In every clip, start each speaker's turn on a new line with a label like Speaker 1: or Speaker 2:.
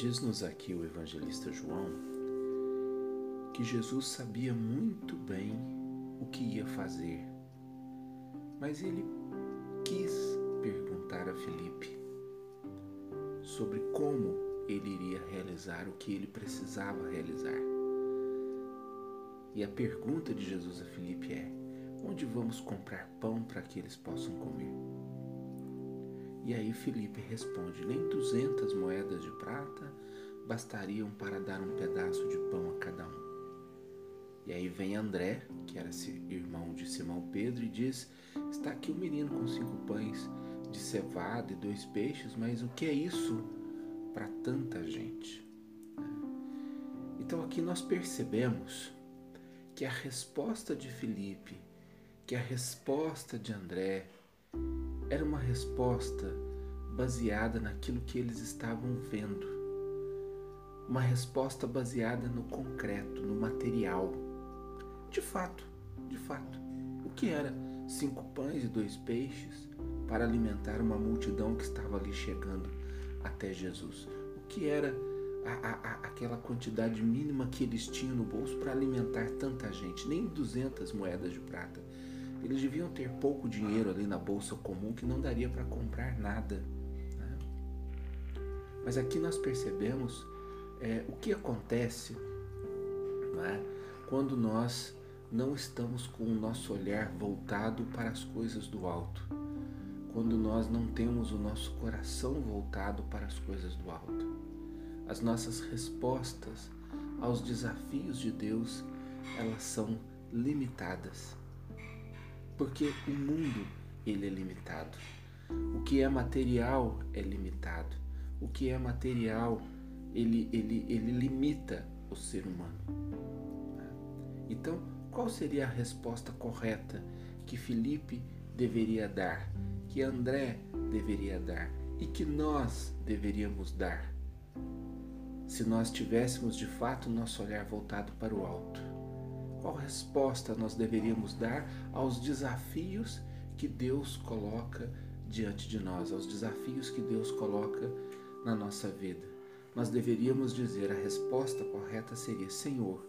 Speaker 1: Diz-nos aqui o evangelista João que Jesus sabia muito bem o que ia fazer, mas ele quis perguntar a Felipe sobre como ele iria realizar o que ele precisava realizar. E a pergunta de Jesus a Felipe é: onde vamos comprar pão para que eles possam comer? E aí Felipe responde: nem duzentas moedas de prata bastariam para dar um pedaço de pão a cada um. E aí vem André, que era irmão de Simão Pedro, e diz: Está aqui um menino com cinco pães de cevada e dois peixes, mas o que é isso para tanta gente? Então aqui nós percebemos que a resposta de Felipe, que a resposta de André, era uma resposta baseada naquilo que eles estavam vendo. Uma resposta baseada no concreto, no material. De fato, de fato, o que era cinco pães e dois peixes para alimentar uma multidão que estava ali chegando até Jesus? O que era a, a, aquela quantidade mínima que eles tinham no bolso para alimentar tanta gente, nem 200 moedas de prata. Eles deviam ter pouco dinheiro ali na bolsa comum que não daria para comprar nada. Né? Mas aqui nós percebemos é, o que acontece né, quando nós não estamos com o nosso olhar voltado para as coisas do alto, quando nós não temos o nosso coração voltado para as coisas do alto as nossas respostas aos desafios de Deus, elas são limitadas. Porque o mundo, ele é limitado. O que é material é limitado. O que é material, ele, ele, ele limita o ser humano. Então, qual seria a resposta correta que Felipe deveria dar, que André deveria dar e que nós deveríamos dar? se nós tivéssemos de fato nosso olhar voltado para o alto? Qual resposta nós deveríamos dar aos desafios que Deus coloca diante de nós, aos desafios que Deus coloca na nossa vida? Nós deveríamos dizer a resposta correta seria: Senhor,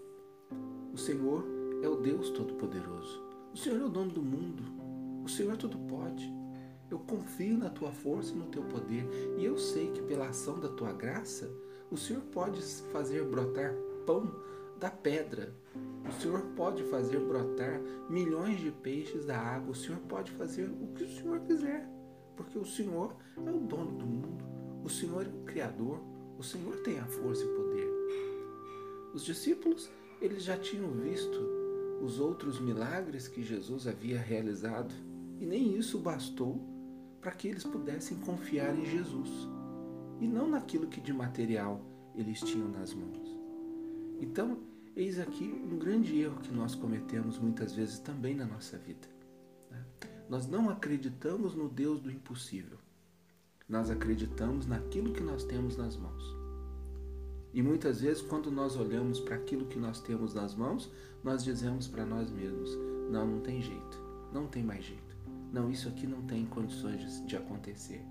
Speaker 1: o Senhor é o Deus Todo-Poderoso. O Senhor é o dono do mundo. O Senhor tudo pode. Eu confio na tua força e no teu poder, e eu sei que pela ação da tua graça o Senhor pode fazer brotar pão da pedra. O Senhor pode fazer brotar milhões de peixes da água. O Senhor pode fazer o que o Senhor quiser, porque o Senhor é o dono do mundo. O Senhor é o Criador. O Senhor tem a força e poder. Os discípulos, eles já tinham visto os outros milagres que Jesus havia realizado, e nem isso bastou para que eles pudessem confiar em Jesus e não naquilo que de material eles tinham nas mãos. Então, eis aqui um grande erro que nós cometemos muitas vezes também na nossa vida. Né? Nós não acreditamos no Deus do impossível. Nós acreditamos naquilo que nós temos nas mãos. E muitas vezes, quando nós olhamos para aquilo que nós temos nas mãos, nós dizemos para nós mesmos: não, não tem jeito, não tem mais jeito. Não, isso aqui não tem condições de acontecer.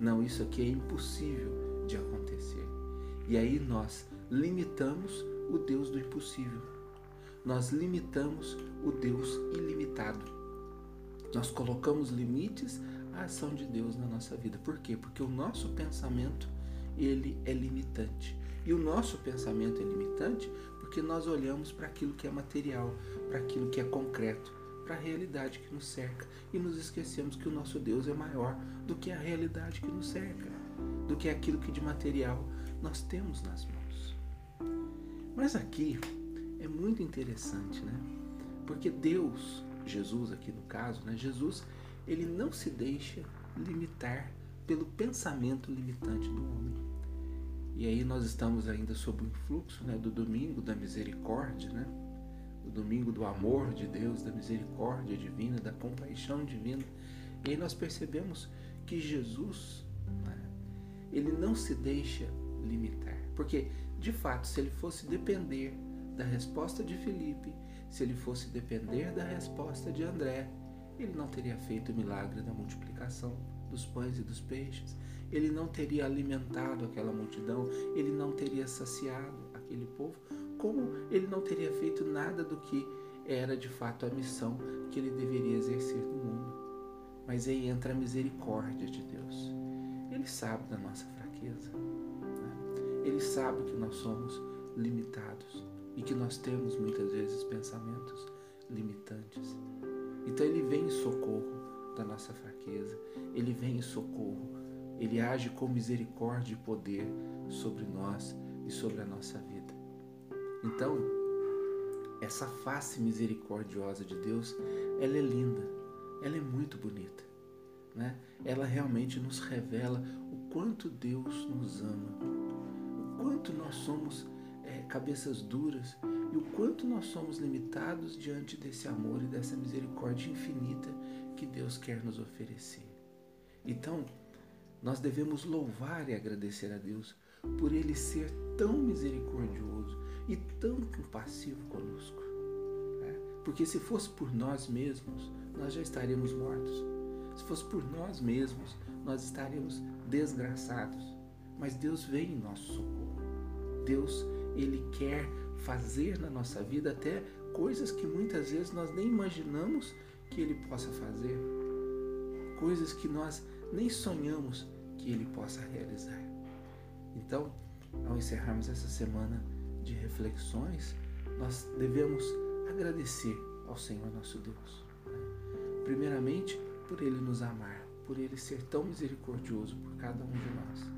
Speaker 1: Não, isso aqui é impossível de acontecer. E aí nós limitamos o Deus do impossível. Nós limitamos o Deus ilimitado. Nós colocamos limites à ação de Deus na nossa vida. Por quê? Porque o nosso pensamento ele é limitante. E o nosso pensamento é limitante porque nós olhamos para aquilo que é material, para aquilo que é concreto, para a realidade que nos cerca e nos esquecemos que o nosso Deus é maior do que a realidade que nos cerca, do que aquilo que de material nós temos nas mãos. Mas aqui é muito interessante, né? Porque Deus, Jesus aqui no caso, né? Jesus, ele não se deixa limitar pelo pensamento limitante do homem. E aí nós estamos ainda sob o influxo né, do domingo da misericórdia, né? o domingo do amor de Deus, da misericórdia divina, da compaixão divina. E aí nós percebemos que Jesus, né, ele não se deixa limitar. Porque, de fato, se ele fosse depender da resposta de Felipe, se ele fosse depender da resposta de André, ele não teria feito o milagre da multiplicação dos pães e dos peixes, ele não teria alimentado aquela multidão, ele não teria saciado aquele povo, como ele não teria feito nada do que era de fato a missão que ele deveria exercer no mundo. Mas aí entra a misericórdia de Deus. Ele sabe da nossa fraqueza. Ele sabe que nós somos limitados e que nós temos muitas vezes pensamentos limitantes. Então ele vem em socorro da nossa fraqueza, ele vem em socorro, ele age com misericórdia e poder sobre nós e sobre a nossa vida. Então, essa face misericordiosa de Deus, ela é linda, ela é muito bonita. Né? Ela realmente nos revela o quanto Deus nos ama, quanto nós somos é, cabeças duras e o quanto nós somos limitados diante desse amor e dessa misericórdia infinita que Deus quer nos oferecer. Então, nós devemos louvar e agradecer a Deus por Ele ser tão misericordioso e tão compassivo conosco. Né? Porque se fosse por nós mesmos, nós já estaríamos mortos. Se fosse por nós mesmos, nós estaríamos desgraçados. Mas Deus vem em nosso socorro. Deus, Ele quer fazer na nossa vida até coisas que muitas vezes nós nem imaginamos que Ele possa fazer. Coisas que nós nem sonhamos que Ele possa realizar. Então, ao encerrarmos essa semana de reflexões, nós devemos agradecer ao Senhor nosso Deus. Né? Primeiramente, por Ele nos amar, por Ele ser tão misericordioso por cada um de nós,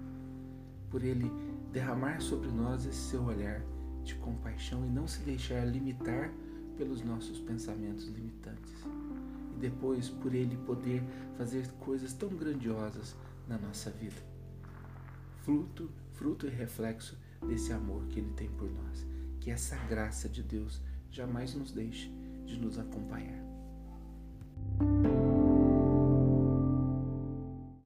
Speaker 1: por Ele derramar sobre nós esse seu olhar de compaixão e não se deixar limitar pelos nossos pensamentos limitantes. E depois, por Ele poder fazer coisas tão grandiosas na nossa vida. Fruto, fruto e reflexo desse amor que Ele tem por nós. Que essa graça de Deus jamais nos deixe de nos acompanhar.